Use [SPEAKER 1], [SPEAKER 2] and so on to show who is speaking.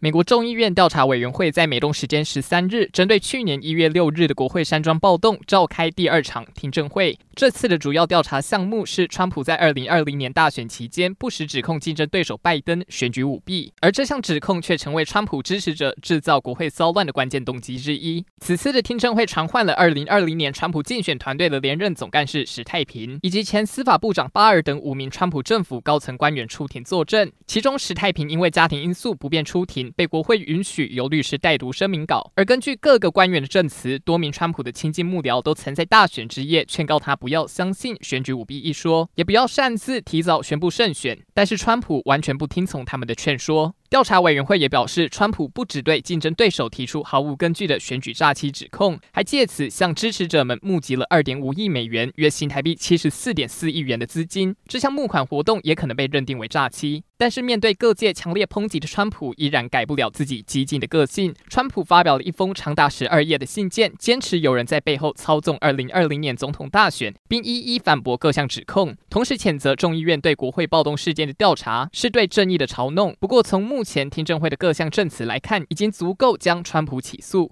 [SPEAKER 1] 美国众议院调查委员会在美东时间十三日，针对去年一月六日的国会山庄暴动，召开第二场听证会。这次的主要调查项目是川普在二零二零年大选期间不时指控竞争对手拜登选举舞弊，而这项指控却成为川普支持者制造国会骚乱的关键动机之一。此次的听证会传唤了二零二零年川普竞选团队的连任总干事史太平，以及前司法部长巴尔等五名川普政府高层官员出庭作证。其中，史太平因为家庭因素不便出庭，被国会允许由律师代读声明稿。而根据各个官员的证词，多名川普的亲近幕僚都曾在大选之夜劝告他不。要相信选举舞弊一说，也不要擅自提早宣布胜选。但是川普完全不听从他们的劝说。调查委员会也表示，川普不只对竞争对手提出毫无根据的选举诈欺指控，还借此向支持者们募集了二点五亿美元（约新台币七十四点四亿元）的资金。这项募款活动也可能被认定为诈欺。但是面对各界强烈抨击的川普，依然改不了自己激进的个性。川普发表了一封长达十二页的信件，坚持有人在背后操纵二零二零年总统大选，并一一反驳各项指控，同时谴责众议院对国会暴动事件的调查是对正义的嘲弄。不过从目前听证会的各项证词来看，已经足够将川普起诉。